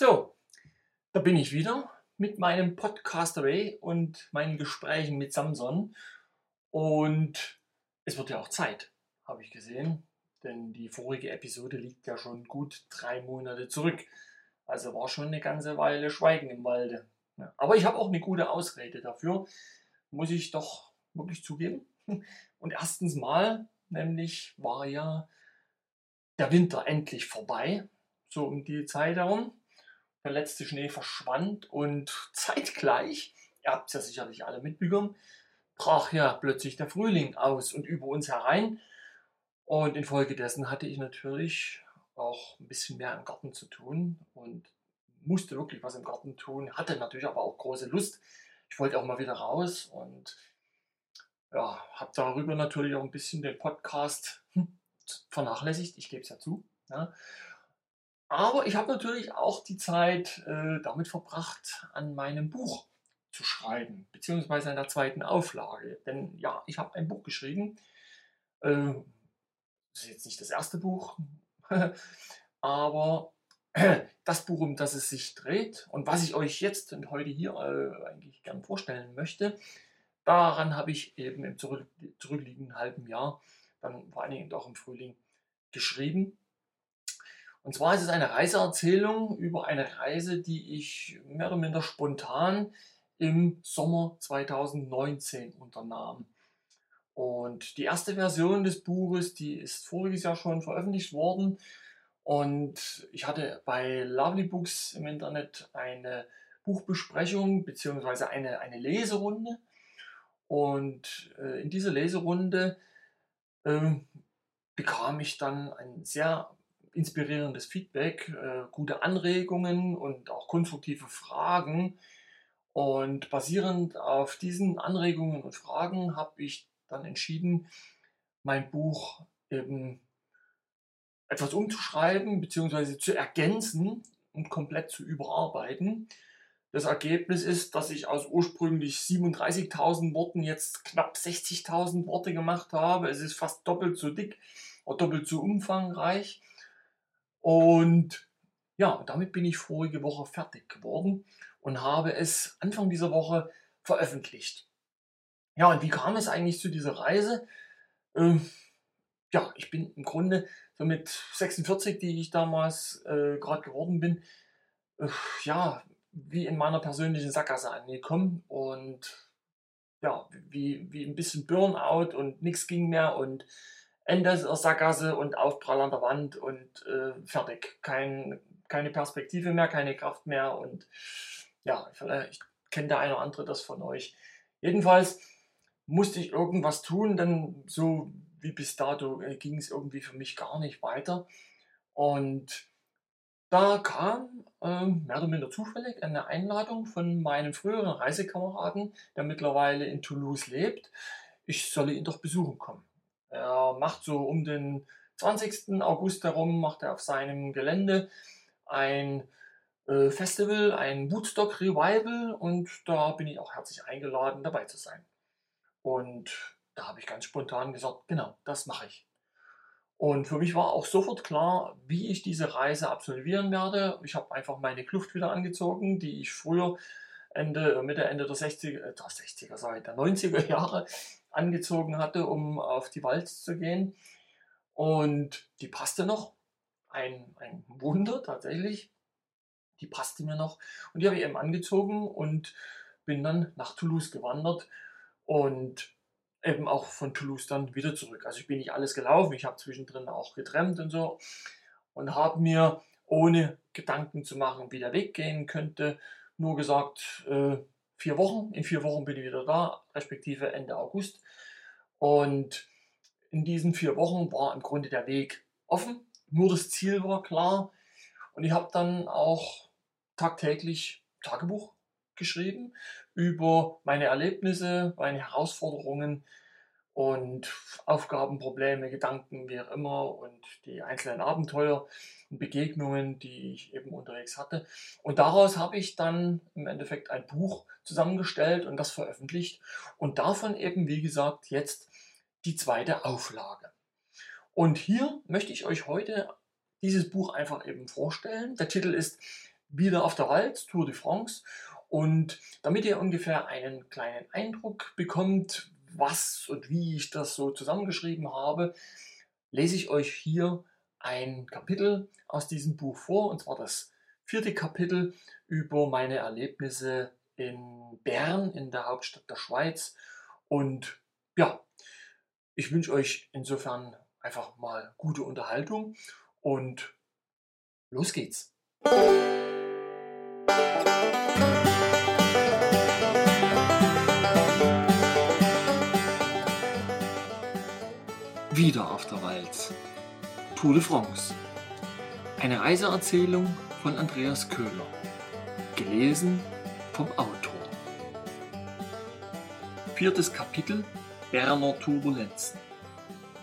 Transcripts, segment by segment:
So, da bin ich wieder mit meinem Podcast Away und meinen Gesprächen mit Samson. Und es wird ja auch Zeit, habe ich gesehen, denn die vorige Episode liegt ja schon gut drei Monate zurück. Also war schon eine ganze Weile Schweigen im Walde. Ja, aber ich habe auch eine gute Ausrede dafür, muss ich doch wirklich zugeben. Und erstens mal, nämlich war ja der Winter endlich vorbei, so um die Zeit herum. Der letzte Schnee verschwand und zeitgleich, ihr habt es ja sicherlich alle mitbekommen, brach ja plötzlich der Frühling aus und über uns herein. Und infolgedessen hatte ich natürlich auch ein bisschen mehr im Garten zu tun und musste wirklich was im Garten tun, hatte natürlich aber auch große Lust. Ich wollte auch mal wieder raus und ja, habe darüber natürlich auch ein bisschen den Podcast hm, vernachlässigt, ich gebe es ja zu. Ja. Aber ich habe natürlich auch die Zeit äh, damit verbracht, an meinem Buch zu schreiben, beziehungsweise an der zweiten Auflage. Denn ja, ich habe ein Buch geschrieben. Äh, das ist jetzt nicht das erste Buch, aber das Buch, um das es sich dreht und was ich euch jetzt und heute hier äh, eigentlich gern vorstellen möchte, daran habe ich eben im zurück, zurückliegenden halben Jahr, dann vor allen Dingen auch im Frühling, geschrieben. Und zwar ist es eine Reiseerzählung über eine Reise, die ich mehr oder minder spontan im Sommer 2019 unternahm. Und die erste Version des Buches, die ist voriges Jahr schon veröffentlicht worden. Und ich hatte bei Lovely Books im Internet eine Buchbesprechung bzw. eine, eine Leserunde. Und äh, in dieser Leserunde äh, bekam ich dann ein sehr inspirierendes Feedback, äh, gute Anregungen und auch konstruktive Fragen. Und basierend auf diesen Anregungen und Fragen habe ich dann entschieden, mein Buch eben etwas umzuschreiben bzw. zu ergänzen und komplett zu überarbeiten. Das Ergebnis ist, dass ich aus ursprünglich 37.000 Worten jetzt knapp 60.000 Worte gemacht habe. Es ist fast doppelt so dick oder doppelt so umfangreich. Und ja, damit bin ich vorige Woche fertig geworden und habe es Anfang dieser Woche veröffentlicht. Ja, und wie kam es eigentlich zu dieser Reise? Ähm, ja, ich bin im Grunde so mit 46, die ich damals äh, gerade geworden bin, äh, ja, wie in meiner persönlichen Sackgasse angekommen und ja, wie, wie ein bisschen Burnout und nichts ging mehr und Ende der Sackgasse und Aufprall an der Wand und äh, fertig. Kein, keine Perspektive mehr, keine Kraft mehr und ja, vielleicht kennt der eine oder andere das von euch. Jedenfalls musste ich irgendwas tun, denn so wie bis dato äh, ging es irgendwie für mich gar nicht weiter. Und da kam äh, mehr oder minder zufällig eine Einladung von meinem früheren Reisekameraden, der mittlerweile in Toulouse lebt. Ich solle ihn doch besuchen kommen. Er macht so um den 20. August herum, macht er auf seinem Gelände ein äh, Festival, ein Woodstock Revival und da bin ich auch herzlich eingeladen, dabei zu sein. Und da habe ich ganz spontan gesagt, genau, das mache ich. Und für mich war auch sofort klar, wie ich diese Reise absolvieren werde. Ich habe einfach meine Kluft wieder angezogen, die ich früher Ende, Mitte, Ende der 60er, äh, der 60er, seit der 90er Jahre angezogen hatte, um auf die Walz zu gehen. Und die passte noch. Ein, ein Wunder tatsächlich. Die passte mir noch. Und die habe ich eben angezogen und bin dann nach Toulouse gewandert. Und eben auch von Toulouse dann wieder zurück. Also ich bin nicht alles gelaufen, ich habe zwischendrin auch getrennt und so und habe mir ohne Gedanken zu machen, wie der Weg gehen könnte, nur gesagt, äh, vier Wochen, in vier Wochen bin ich wieder da, respektive Ende August. Und in diesen vier Wochen war im Grunde der Weg offen, nur das Ziel war klar. Und ich habe dann auch tagtäglich Tagebuch geschrieben über meine Erlebnisse, meine Herausforderungen und Aufgaben, Probleme, Gedanken, wie auch immer und die einzelnen Abenteuer und Begegnungen, die ich eben unterwegs hatte. Und daraus habe ich dann im Endeffekt ein Buch zusammengestellt und das veröffentlicht und davon eben, wie gesagt, jetzt die zweite Auflage. Und hier möchte ich euch heute dieses Buch einfach eben vorstellen. Der Titel ist wieder auf der Wald, Tour de France. Und damit ihr ungefähr einen kleinen Eindruck bekommt, was und wie ich das so zusammengeschrieben habe, lese ich euch hier ein Kapitel aus diesem Buch vor, und zwar das vierte Kapitel über meine Erlebnisse in Bern, in der Hauptstadt der Schweiz. Und ja, ich wünsche euch insofern einfach mal gute Unterhaltung und los geht's. Wieder auf der Walz. Tour de France. Eine Reiseerzählung von Andreas Köhler. Gelesen vom Autor. Viertes Kapitel Berner Turbulenzen.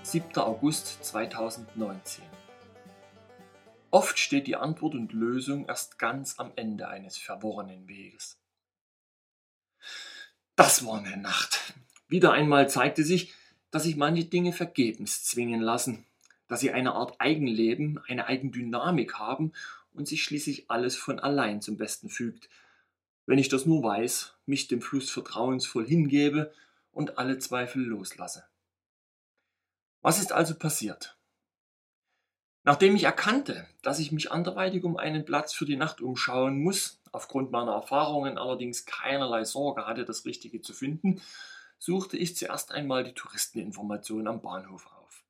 7. August 2019. Oft steht die Antwort und Lösung erst ganz am Ende eines verworrenen Weges. Das war eine Nacht. Wieder einmal zeigte sich, dass sich manche Dinge vergebens zwingen lassen, dass sie eine Art Eigenleben, eine Eigendynamik haben und sich schließlich alles von allein zum Besten fügt, wenn ich das nur weiß, mich dem Fluss vertrauensvoll hingebe und alle Zweifel loslasse. Was ist also passiert? Nachdem ich erkannte, dass ich mich anderweitig um einen Platz für die Nacht umschauen muss, aufgrund meiner Erfahrungen allerdings keinerlei Sorge hatte, das Richtige zu finden, suchte ich zuerst einmal die Touristeninformation am Bahnhof auf.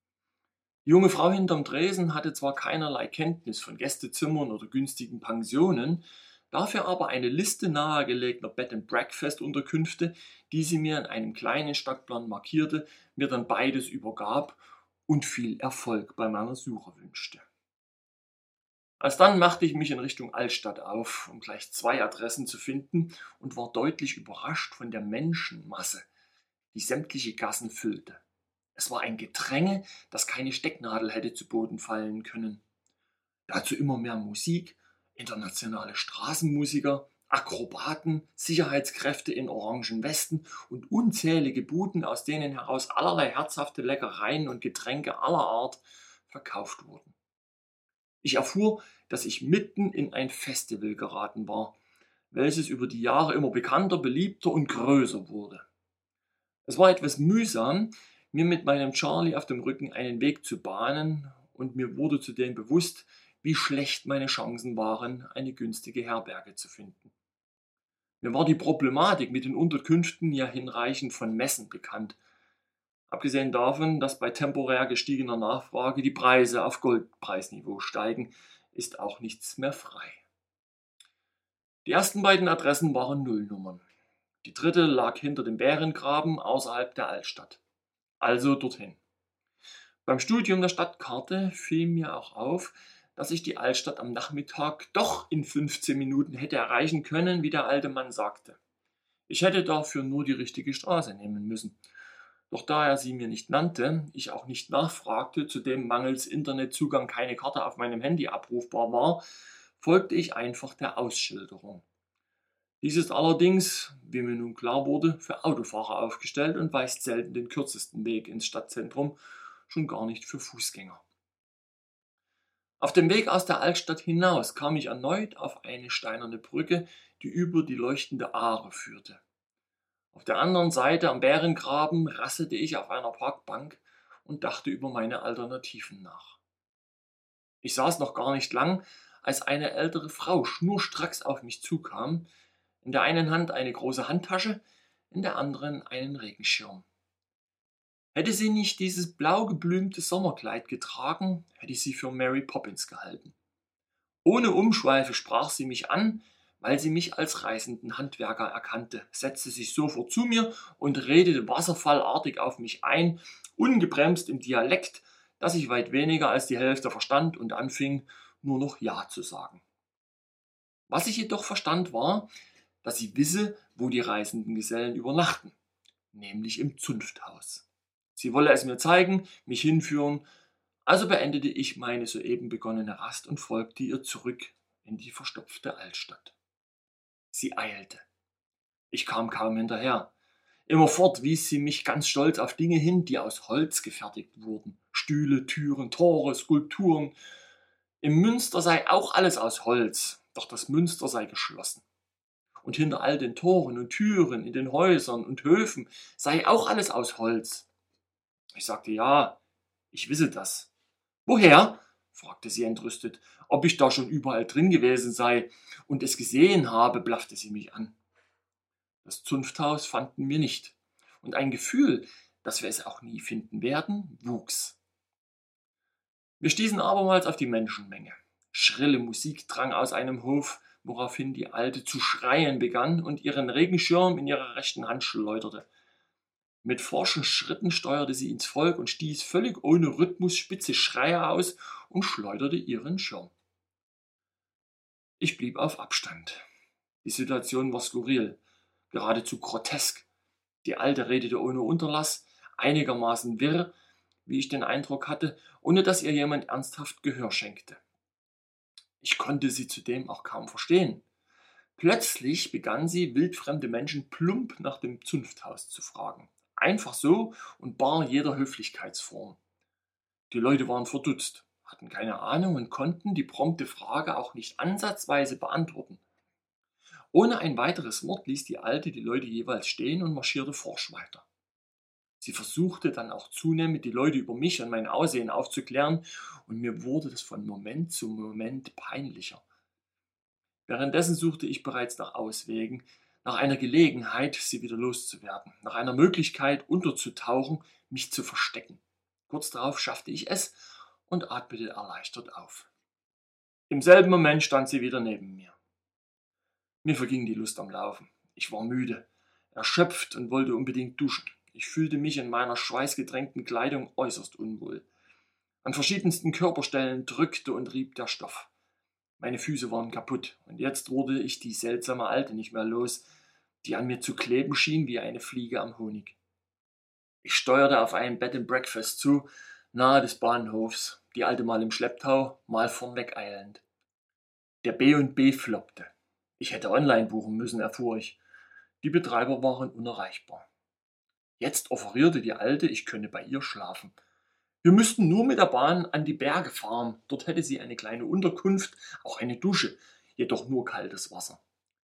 Die junge Frau hinterm Dresen hatte zwar keinerlei Kenntnis von Gästezimmern oder günstigen Pensionen, dafür aber eine Liste nahegelegter Bed-and-Breakfast-Unterkünfte, die sie mir in einem kleinen Stadtplan markierte, mir dann beides übergab und viel Erfolg bei meiner Suche wünschte. Alsdann machte ich mich in Richtung Altstadt auf, um gleich zwei Adressen zu finden und war deutlich überrascht von der Menschenmasse, die sämtliche Gassen füllte. Es war ein Gedränge, das keine Stecknadel hätte zu Boden fallen können. Dazu immer mehr Musik, internationale Straßenmusiker, Akrobaten, Sicherheitskräfte in orangen Westen und unzählige Buden, aus denen heraus allerlei herzhafte Leckereien und Getränke aller Art verkauft wurden. Ich erfuhr, dass ich mitten in ein Festival geraten war, welches über die Jahre immer bekannter, beliebter und größer wurde. Es war etwas mühsam, mir mit meinem Charlie auf dem Rücken einen Weg zu bahnen, und mir wurde zudem bewusst, wie schlecht meine Chancen waren, eine günstige Herberge zu finden. Mir war die Problematik mit den Unterkünften ja hinreichend von Messen bekannt. Abgesehen davon, dass bei temporär gestiegener Nachfrage die Preise auf Goldpreisniveau steigen, ist auch nichts mehr frei. Die ersten beiden Adressen waren Nullnummern. Die dritte lag hinter dem Bärengraben außerhalb der Altstadt. Also dorthin. Beim Studium der Stadtkarte fiel mir auch auf, dass ich die Altstadt am Nachmittag doch in 15 Minuten hätte erreichen können, wie der alte Mann sagte. Ich hätte dafür nur die richtige Straße nehmen müssen. Doch da er sie mir nicht nannte, ich auch nicht nachfragte, zudem mangels Internetzugang keine Karte auf meinem Handy abrufbar war, folgte ich einfach der Ausschilderung. Dies ist allerdings, wie mir nun klar wurde, für Autofahrer aufgestellt und weist selten den kürzesten Weg ins Stadtzentrum, schon gar nicht für Fußgänger. Auf dem Weg aus der Altstadt hinaus kam ich erneut auf eine steinerne Brücke, die über die leuchtende Aare führte. Auf der anderen Seite am Bärengraben rasselte ich auf einer Parkbank und dachte über meine Alternativen nach. Ich saß noch gar nicht lang, als eine ältere Frau schnurstracks auf mich zukam, in der einen Hand eine große Handtasche, in der anderen einen Regenschirm. Hätte sie nicht dieses blau geblümte Sommerkleid getragen, hätte ich sie für Mary Poppins gehalten. Ohne Umschweife sprach sie mich an, weil sie mich als reisenden Handwerker erkannte, setzte sich sofort zu mir und redete wasserfallartig auf mich ein, ungebremst im Dialekt, dass ich weit weniger als die Hälfte verstand und anfing, nur noch Ja zu sagen. Was ich jedoch verstand war, dass sie wisse, wo die reisenden Gesellen übernachten, nämlich im Zunfthaus. Sie wolle es mir zeigen, mich hinführen, also beendete ich meine soeben begonnene Rast und folgte ihr zurück in die verstopfte Altstadt. Sie eilte. Ich kam kaum hinterher. Immerfort wies sie mich ganz stolz auf Dinge hin, die aus Holz gefertigt wurden. Stühle, Türen, Tore, Skulpturen. Im Münster sei auch alles aus Holz. doch das Münster sei geschlossen. Und hinter all den Toren und Türen in den Häusern und Höfen sei auch alles aus Holz. Ich sagte ja, ich wisse das. Woher? fragte sie entrüstet. Ob ich da schon überall drin gewesen sei und es gesehen habe, blaffte sie mich an. Das Zunfthaus fanden wir nicht, und ein Gefühl, dass wir es auch nie finden werden, wuchs. Wir stießen abermals auf die Menschenmenge. Schrille Musik drang aus einem Hof, woraufhin die Alte zu schreien begann und ihren Regenschirm in ihrer rechten Hand schleuderte. Mit forschen Schritten steuerte sie ins Volk und stieß völlig ohne Rhythmus spitze Schreie aus und schleuderte ihren Schirm. Ich blieb auf Abstand. Die Situation war skurril, geradezu grotesk. Die Alte redete ohne Unterlass, einigermaßen wirr, wie ich den Eindruck hatte, ohne dass ihr jemand ernsthaft Gehör schenkte. Ich konnte sie zudem auch kaum verstehen. Plötzlich begann sie, wildfremde Menschen plump nach dem Zunfthaus zu fragen. Einfach so und bar jeder Höflichkeitsform. Die Leute waren verdutzt, hatten keine Ahnung und konnten die prompte Frage auch nicht ansatzweise beantworten. Ohne ein weiteres Wort ließ die Alte die Leute jeweils stehen und marschierte forsch weiter. Sie versuchte dann auch zunehmend, die Leute über mich und mein Aussehen aufzuklären, und mir wurde das von Moment zu Moment peinlicher. Währenddessen suchte ich bereits nach Auswegen, nach einer Gelegenheit, sie wieder loszuwerden, nach einer Möglichkeit unterzutauchen, mich zu verstecken. Kurz darauf schaffte ich es und atmete erleichtert auf. Im selben Moment stand sie wieder neben mir. Mir verging die Lust am Laufen. Ich war müde, erschöpft und wollte unbedingt duschen. Ich fühlte mich in meiner schweißgedrängten Kleidung äußerst unwohl. An verschiedensten Körperstellen drückte und rieb der Stoff. Meine Füße waren kaputt, und jetzt wurde ich die seltsame Alte nicht mehr los, die an mir zu kleben schien wie eine Fliege am Honig. Ich steuerte auf ein Bed and Breakfast zu, nahe des Bahnhofs, die alte mal im Schlepptau, mal vornweg eilend. Der B&B floppte. Ich hätte online buchen müssen, erfuhr ich. Die Betreiber waren unerreichbar. Jetzt offerierte die Alte, ich könne bei ihr schlafen. Wir müssten nur mit der Bahn an die Berge fahren. Dort hätte sie eine kleine Unterkunft, auch eine Dusche, jedoch nur kaltes Wasser.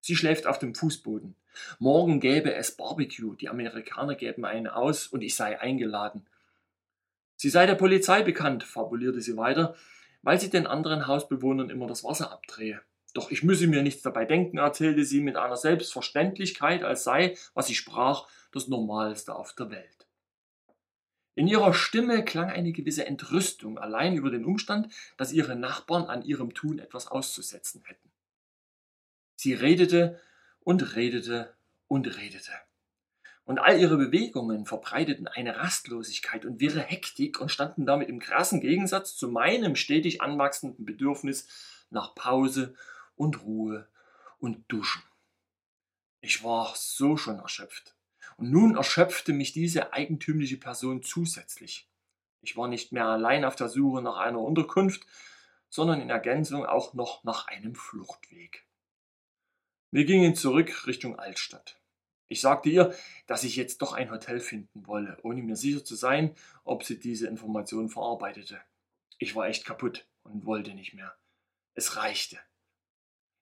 Sie schläft auf dem Fußboden. Morgen gäbe es Barbecue, die Amerikaner gäben einen aus und ich sei eingeladen. Sie sei der Polizei bekannt, fabulierte sie weiter, weil sie den anderen Hausbewohnern immer das Wasser abdrehe. Doch ich müsse mir nichts dabei denken, erzählte sie mit einer Selbstverständlichkeit, als sei, was sie sprach, das Normalste auf der Welt. In ihrer Stimme klang eine gewisse Entrüstung allein über den Umstand, dass ihre Nachbarn an ihrem Tun etwas auszusetzen hätten. Sie redete und redete und redete. Und all ihre Bewegungen verbreiteten eine Rastlosigkeit und wirre Hektik und standen damit im krassen Gegensatz zu meinem stetig anwachsenden Bedürfnis nach Pause und Ruhe und Duschen. Ich war so schon erschöpft. Und nun erschöpfte mich diese eigentümliche Person zusätzlich. Ich war nicht mehr allein auf der Suche nach einer Unterkunft, sondern in Ergänzung auch noch nach einem Fluchtweg. Wir gingen zurück Richtung Altstadt. Ich sagte ihr, dass ich jetzt doch ein Hotel finden wolle, ohne mir sicher zu sein, ob sie diese Information verarbeitete. Ich war echt kaputt und wollte nicht mehr. Es reichte.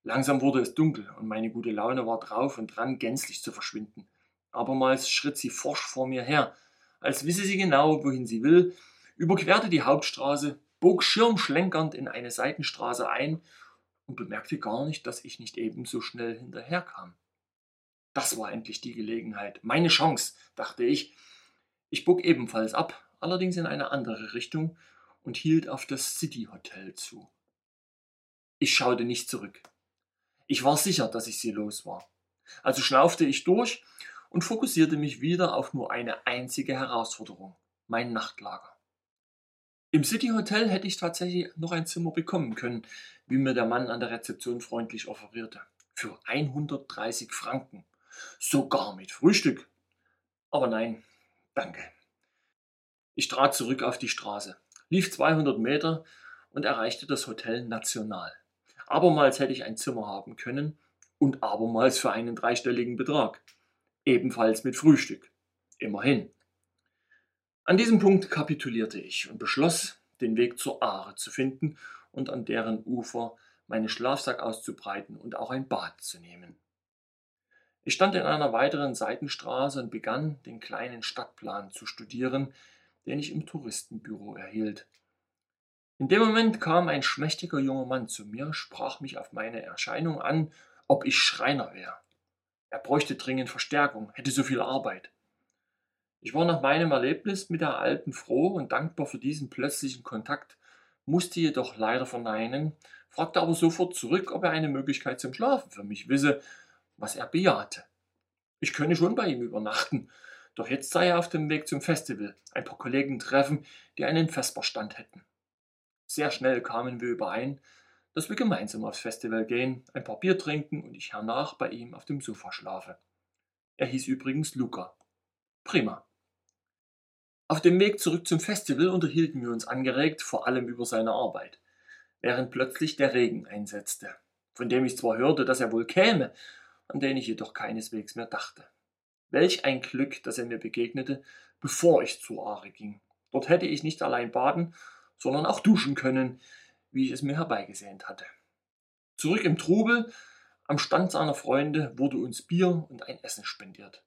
Langsam wurde es dunkel und meine gute Laune war drauf und dran, gänzlich zu verschwinden. Abermals schritt sie forsch vor mir her, als wisse sie genau, wohin sie will, überquerte die Hauptstraße, bog schirmschlenkernd in eine Seitenstraße ein und bemerkte gar nicht, dass ich nicht ebenso schnell hinterherkam. Das war endlich die Gelegenheit, meine Chance, dachte ich. Ich bog ebenfalls ab, allerdings in eine andere Richtung und hielt auf das City Hotel zu. Ich schaute nicht zurück. Ich war sicher, dass ich sie los war. Also schnaufte ich durch und fokussierte mich wieder auf nur eine einzige Herausforderung, mein Nachtlager. Im City Hotel hätte ich tatsächlich noch ein Zimmer bekommen können, wie mir der Mann an der Rezeption freundlich offerierte. Für 130 Franken. Sogar mit Frühstück. Aber nein, danke. Ich trat zurück auf die Straße, lief 200 Meter und erreichte das Hotel National. Abermals hätte ich ein Zimmer haben können und abermals für einen dreistelligen Betrag. Ebenfalls mit Frühstück. Immerhin. An diesem Punkt kapitulierte ich und beschloss, den Weg zur Aare zu finden und an deren Ufer meinen Schlafsack auszubreiten und auch ein Bad zu nehmen. Ich stand in einer weiteren Seitenstraße und begann, den kleinen Stadtplan zu studieren, den ich im Touristenbüro erhielt. In dem Moment kam ein schmächtiger junger Mann zu mir, sprach mich auf meine Erscheinung an, ob ich Schreiner wäre. Er bräuchte dringend Verstärkung, hätte so viel Arbeit. Ich war nach meinem Erlebnis mit der Alten froh und dankbar für diesen plötzlichen Kontakt, musste jedoch leider verneinen, fragte aber sofort zurück, ob er eine Möglichkeit zum Schlafen für mich wisse, was er bejahte. Ich könne schon bei ihm übernachten, doch jetzt sei er auf dem Weg zum Festival, ein paar Kollegen treffen, die einen Vesperstand hätten. Sehr schnell kamen wir überein, dass wir gemeinsam aufs Festival gehen, ein paar Bier trinken und ich hernach bei ihm auf dem Sofa schlafe. Er hieß übrigens Luca. Prima. Auf dem Weg zurück zum Festival unterhielten wir uns angeregt, vor allem über seine Arbeit, während plötzlich der Regen einsetzte, von dem ich zwar hörte, dass er wohl käme, an den ich jedoch keineswegs mehr dachte. Welch ein Glück, dass er mir begegnete, bevor ich zur Aare ging. Dort hätte ich nicht allein baden, sondern auch duschen können, wie ich es mir herbeigesehnt hatte. Zurück im Trubel, am Stand seiner Freunde, wurde uns Bier und ein Essen spendiert.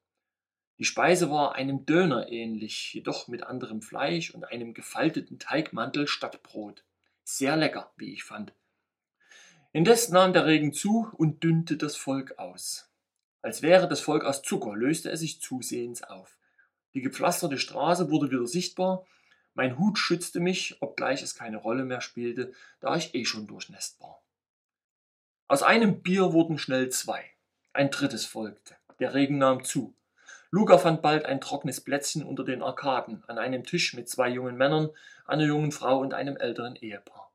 Die Speise war einem Döner ähnlich, jedoch mit anderem Fleisch und einem gefalteten Teigmantel statt Brot. Sehr lecker, wie ich fand. Indes nahm der Regen zu und dünnte das Volk aus. Als wäre das Volk aus Zucker, löste es sich zusehends auf. Die gepflasterte Straße wurde wieder sichtbar. Mein Hut schützte mich, obgleich es keine Rolle mehr spielte, da ich eh schon durchnässt war. Aus einem Bier wurden schnell zwei. Ein drittes folgte. Der Regen nahm zu. Luca fand bald ein trockenes Plätzchen unter den Arkaden, an einem Tisch mit zwei jungen Männern, einer jungen Frau und einem älteren Ehepaar.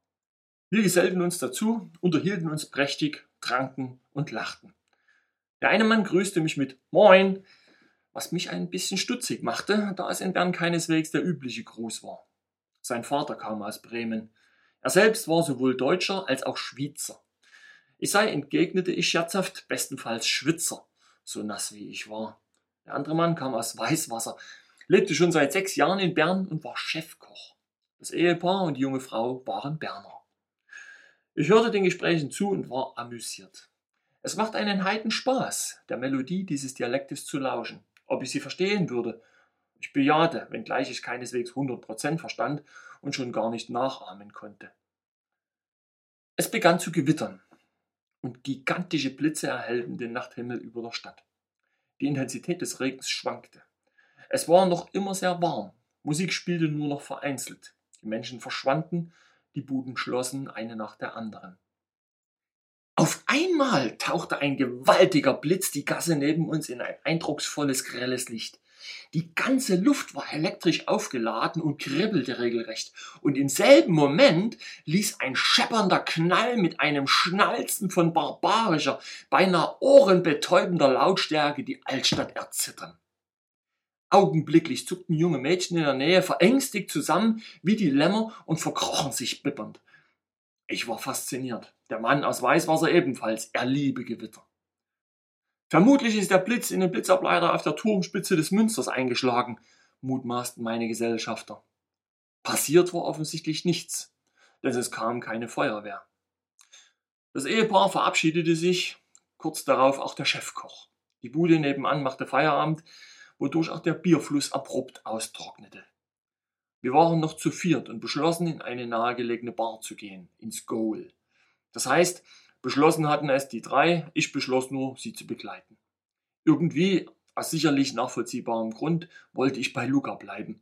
Wir gesellten uns dazu, unterhielten uns prächtig, tranken und lachten. Der eine Mann grüßte mich mit Moin, was mich ein bisschen stutzig machte, da es in Bern keineswegs der übliche Gruß war. Sein Vater kam aus Bremen. Er selbst war sowohl Deutscher als auch Schweizer. Ich sei, entgegnete ich scherzhaft, bestenfalls Schwitzer, so nass wie ich war. Der andere Mann kam aus Weißwasser, lebte schon seit sechs Jahren in Bern und war Chefkoch. Das Ehepaar und die junge Frau waren Berner. Ich hörte den Gesprächen zu und war amüsiert. Es macht einen Heiden Spaß, der Melodie dieses Dialektes zu lauschen. Ob ich sie verstehen würde? Ich bejahte, wenngleich ich keineswegs 100% verstand und schon gar nicht nachahmen konnte. Es begann zu gewittern und gigantische Blitze erhellten den Nachthimmel über der Stadt. Die Intensität des Regens schwankte. Es war noch immer sehr warm. Musik spielte nur noch vereinzelt. Die Menschen verschwanden die Buden schlossen, eine nach der anderen. Auf einmal tauchte ein gewaltiger Blitz die Gasse neben uns in ein eindrucksvolles, grelles Licht. Die ganze Luft war elektrisch aufgeladen und kribbelte regelrecht. Und im selben Moment ließ ein scheppernder Knall mit einem Schnalzen von barbarischer, beinahe ohrenbetäubender Lautstärke die Altstadt erzittern. Augenblicklich zuckten junge Mädchen in der Nähe verängstigt zusammen wie die Lämmer und verkrochen sich bibbernd. Ich war fasziniert. Der Mann aus Weißwasser ebenfalls. Er liebe Gewitter. Vermutlich ist der Blitz in den Blitzableiter auf der Turmspitze des Münsters eingeschlagen, mutmaßten meine Gesellschafter. Passiert war offensichtlich nichts, denn es kam keine Feuerwehr. Das Ehepaar verabschiedete sich, kurz darauf auch der Chefkoch. Die Bude nebenan machte Feierabend, wodurch auch der Bierfluss abrupt austrocknete. Wir waren noch zu viert und beschlossen, in eine nahegelegene Bar zu gehen, ins Goal. Das heißt, beschlossen hatten es die drei, ich beschloss nur, sie zu begleiten. Irgendwie, aus sicherlich nachvollziehbarem Grund, wollte ich bei Luca bleiben.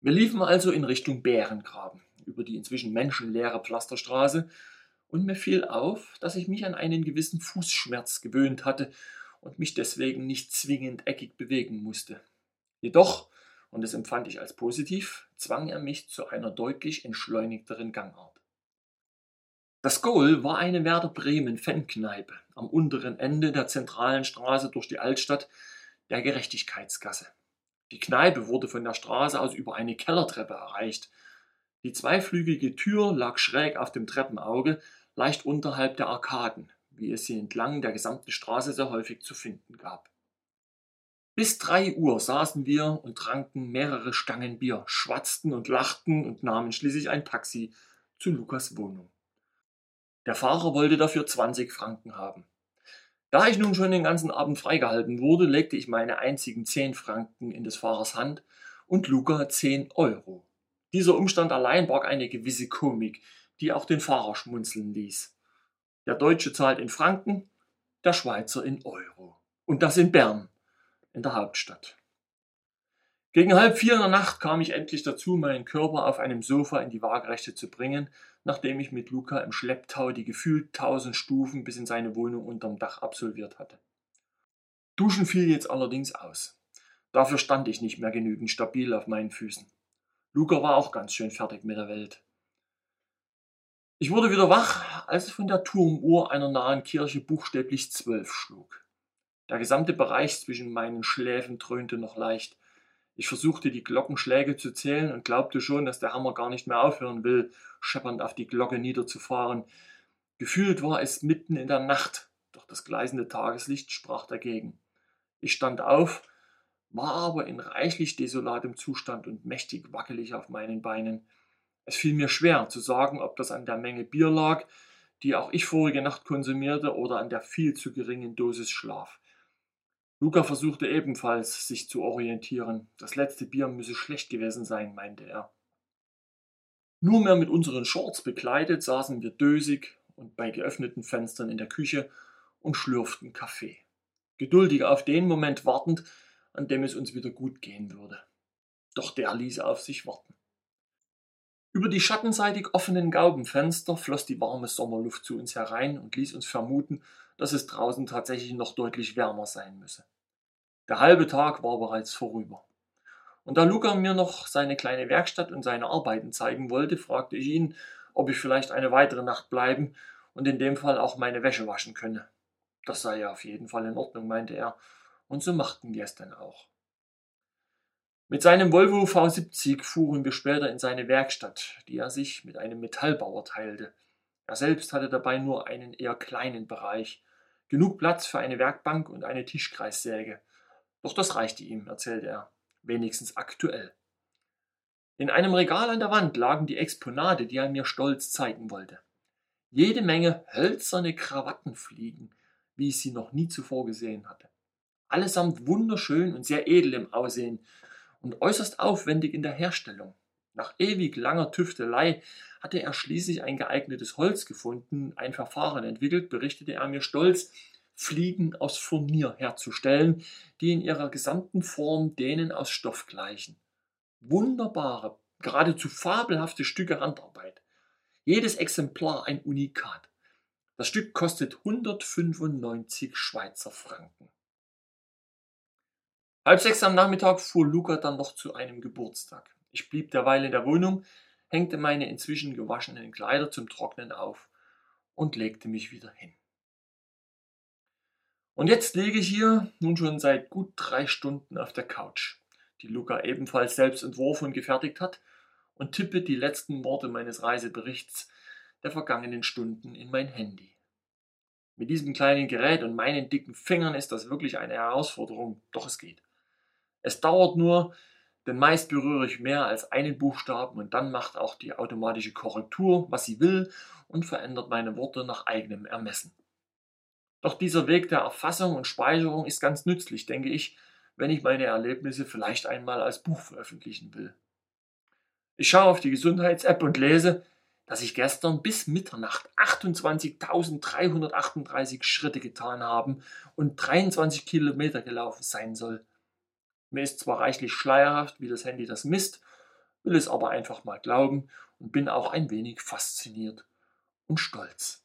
Wir liefen also in Richtung Bärengraben, über die inzwischen menschenleere Pflasterstraße, und mir fiel auf, dass ich mich an einen gewissen Fußschmerz gewöhnt hatte und mich deswegen nicht zwingend eckig bewegen musste. Jedoch, und das empfand ich als positiv, zwang er mich zu einer deutlich entschleunigteren Gangart. Das Goal war eine Werder Bremen Fankneipe am unteren Ende der zentralen Straße durch die Altstadt, der Gerechtigkeitsgasse. Die Kneipe wurde von der Straße aus über eine Kellertreppe erreicht. Die zweiflügige Tür lag schräg auf dem Treppenauge, leicht unterhalb der Arkaden, wie es sie entlang der gesamten Straße sehr häufig zu finden gab. Bis drei Uhr saßen wir und tranken mehrere Stangen Bier, schwatzten und lachten und nahmen schließlich ein Taxi zu Lukas Wohnung. Der Fahrer wollte dafür 20 Franken haben. Da ich nun schon den ganzen Abend freigehalten wurde, legte ich meine einzigen 10 Franken in des Fahrers Hand und Luca 10 Euro. Dieser Umstand allein barg eine gewisse Komik, die auch den Fahrer schmunzeln ließ. Der Deutsche zahlt in Franken, der Schweizer in Euro. Und das in Bern, in der Hauptstadt. Gegen halb vier in der Nacht kam ich endlich dazu, meinen Körper auf einem Sofa in die Waagerechte zu bringen, nachdem ich mit Luca im Schlepptau die gefühlt tausend Stufen bis in seine Wohnung unterm Dach absolviert hatte. Duschen fiel jetzt allerdings aus. Dafür stand ich nicht mehr genügend stabil auf meinen Füßen. Luca war auch ganz schön fertig mit der Welt. Ich wurde wieder wach, als es von der Turmuhr einer nahen Kirche buchstäblich zwölf schlug. Der gesamte Bereich zwischen meinen Schläfen dröhnte noch leicht. Ich versuchte die Glockenschläge zu zählen und glaubte schon, dass der Hammer gar nicht mehr aufhören will, scheppernd auf die Glocke niederzufahren. Gefühlt war es mitten in der Nacht, doch das gleißende Tageslicht sprach dagegen. Ich stand auf, war aber in reichlich desolatem Zustand und mächtig wackelig auf meinen Beinen. Es fiel mir schwer zu sagen, ob das an der Menge Bier lag, die auch ich vorige Nacht konsumierte, oder an der viel zu geringen Dosis Schlaf. Luca versuchte ebenfalls, sich zu orientieren. Das letzte Bier müsse schlecht gewesen sein, meinte er. Nur mehr mit unseren Shorts bekleidet saßen wir dösig und bei geöffneten Fenstern in der Küche und schlürften Kaffee. Geduldig auf den Moment wartend, an dem es uns wieder gut gehen würde. Doch der ließ auf sich warten. Über die schattenseitig offenen Gaubenfenster floss die warme Sommerluft zu uns herein und ließ uns vermuten, dass es draußen tatsächlich noch deutlich wärmer sein müsse. Der halbe Tag war bereits vorüber. Und da Luca mir noch seine kleine Werkstatt und seine Arbeiten zeigen wollte, fragte ich ihn, ob ich vielleicht eine weitere Nacht bleiben und in dem Fall auch meine Wäsche waschen könne. Das sei ja auf jeden Fall in Ordnung, meinte er, und so machten wir es dann auch. Mit seinem Volvo V70 fuhren wir später in seine Werkstatt, die er sich mit einem Metallbauer teilte. Er selbst hatte dabei nur einen eher kleinen Bereich, genug Platz für eine Werkbank und eine Tischkreissäge. Doch das reichte ihm, erzählte er, wenigstens aktuell. In einem Regal an der Wand lagen die Exponate, die er mir stolz zeigen wollte. Jede Menge hölzerne Krawattenfliegen, wie ich sie noch nie zuvor gesehen hatte. Allesamt wunderschön und sehr edel im Aussehen und äußerst aufwendig in der Herstellung. Nach ewig langer Tüftelei hatte er schließlich ein geeignetes Holz gefunden, ein Verfahren entwickelt, berichtete er mir stolz, Fliegen aus Furnier herzustellen, die in ihrer gesamten Form denen aus Stoff gleichen. Wunderbare, geradezu fabelhafte Stücke Handarbeit. Jedes Exemplar ein Unikat. Das Stück kostet 195 Schweizer Franken. Halb sechs am Nachmittag fuhr Luca dann noch zu einem Geburtstag. Ich blieb derweil in der Wohnung, hängte meine inzwischen gewaschenen Kleider zum Trocknen auf und legte mich wieder hin. Und jetzt liege ich hier nun schon seit gut drei Stunden auf der Couch, die Luca ebenfalls selbst entworfen und gefertigt hat, und tippe die letzten Worte meines Reiseberichts der vergangenen Stunden in mein Handy. Mit diesem kleinen Gerät und meinen dicken Fingern ist das wirklich eine Herausforderung, doch es geht. Es dauert nur, denn meist berühre ich mehr als einen Buchstaben und dann macht auch die automatische Korrektur, was sie will und verändert meine Worte nach eigenem Ermessen. Doch dieser Weg der Erfassung und Speicherung ist ganz nützlich, denke ich, wenn ich meine Erlebnisse vielleicht einmal als Buch veröffentlichen will. Ich schaue auf die Gesundheits-App und lese, dass ich gestern bis Mitternacht 28.338 Schritte getan haben und 23 Kilometer gelaufen sein soll. Mir ist zwar reichlich schleierhaft, wie das Handy das misst, will es aber einfach mal glauben und bin auch ein wenig fasziniert und stolz.